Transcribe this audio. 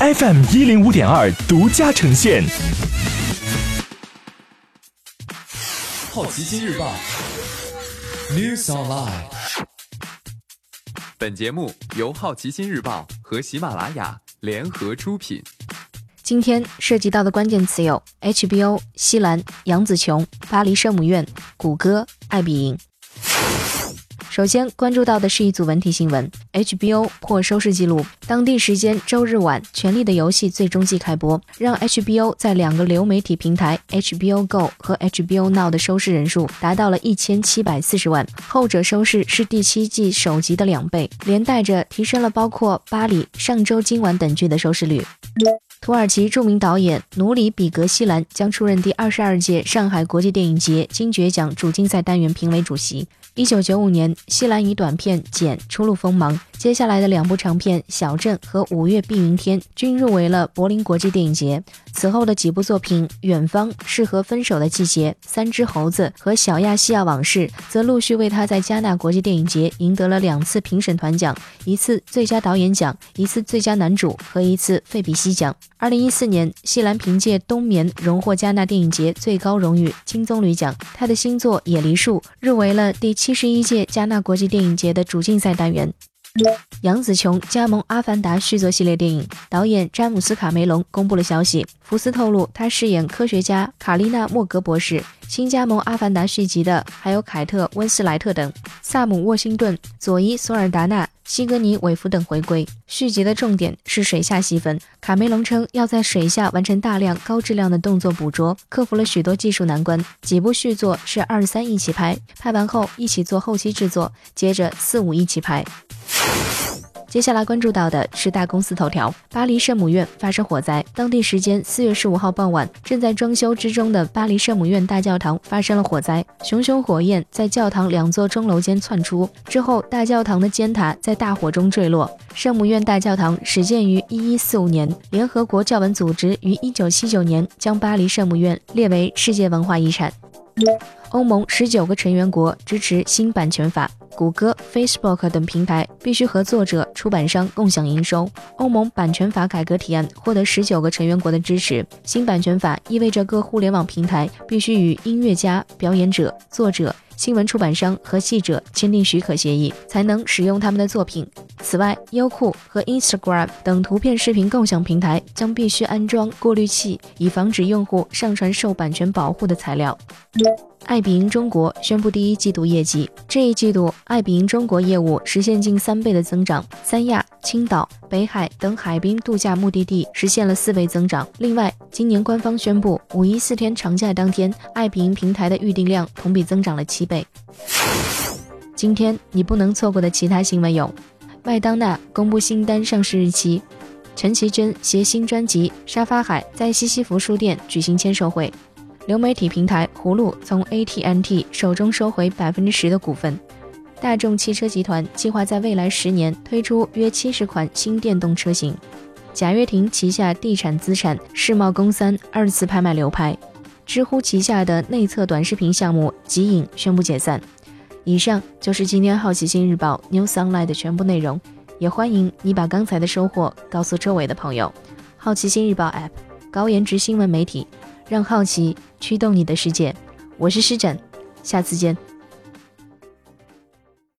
FM 一零五点二独家呈现。好奇心日报，News Online。本节目由好奇心日报和喜马拉雅联合出品。今天涉及到的关键词有：HBO、西兰、杨紫琼、巴黎圣母院、谷歌、爱彼迎。首先关注到的是一组文体新闻：HBO 破收视纪录。当地时间周日晚，《权力的游戏》最终季开播，让 HBO 在两个流媒体平台 HBO Go 和 HBO Now 的收视人数达到了一千七百四十万，后者收视是第七季首集的两倍，连带着提升了包括《巴黎》《上周今晚》等剧的收视率。土耳其著名导演努里比格西兰将出任第二十二届上海国际电影节金爵奖主竞赛单元评委主席。一九九五年，西兰以短片《简》初露锋芒。接下来的两部长片《小镇》和《五月碧云天》均入围了柏林国际电影节。此后的几部作品《远方》《适合分手的季节》《三只猴子》和《小亚细亚往事》则陆续为他在加纳国际电影节赢得了两次评审团奖、一次最佳导演奖、一次最佳男主和一次费比西奖。二零一四年，西兰凭借《冬眠》荣获加纳电影节最高荣誉金棕榈奖。他的新作《野梨树》入围了第七十一届加纳国际电影节的主竞赛单元。杨紫琼加盟《阿凡达》续作系列电影，导演詹姆斯·卡梅隆公布了消息。福斯透露，他饰演科学家卡丽娜·莫格博士。新加盟《阿凡达》续集的还有凯特·温斯莱特等，萨姆·沃辛顿、佐伊·索尔达纳、西格尼·韦弗等回归。续集的重点是水下戏份。卡梅隆称要在水下完成大量高质量的动作捕捉，克服了许多技术难关。几部续作是二三一起拍，拍完后一起做后期制作，接着四五一起拍。接下来关注到的是大公司头条：巴黎圣母院发生火灾。当地时间四月十五号傍晚，正在装修之中的巴黎圣母院大教堂发生了火灾，熊熊火焰在教堂两座钟楼间窜出，之后大教堂的尖塔在大火中坠落。圣母院大教堂始建于一一四五年，联合国教文组织于一九七九年将巴黎圣母院列为世界文化遗产。欧盟十九个成员国支持新版权法。谷歌、Facebook 等平台必须和作者、出版商共享营收。欧盟版权法改革提案获得十九个成员国的支持。新版权法意味着各互联网平台必须与音乐家、表演者、作者。新闻出版商和记者签订许可协议，才能使用他们的作品。此外，优酷和 Instagram 等图片视频共享平台将必须安装过滤器，以防止用户上传受版权保护的材料。爱彼迎中国宣布第一季度业绩，这一季度爱彼迎中国业务实现近三倍的增长。三亚、青岛、北海等海滨度假目的地实现了四倍增长。另外，今年官方宣布，五一四天长假当天，爱彼迎平台的预订量同比增长了七倍。今天你不能错过的其他新闻有：麦当娜公布新单上市日期；陈绮贞携新专辑《沙发海》在西西弗书店举行签售会；流媒体平台葫芦从 ATNT 手中收回百分之十的股份；大众汽车集团计划在未来十年推出约七十款新电动车型；贾跃亭旗下地产资产世茂公三二次拍卖流拍。知乎旗下的内测短视频项目极影宣布解散。以上就是今天好奇心日报 New Sunlight 的全部内容，也欢迎你把刚才的收获告诉周围的朋友。好奇心日报 App，高颜值新闻媒体，让好奇驱动你的世界。我是施展，下次见。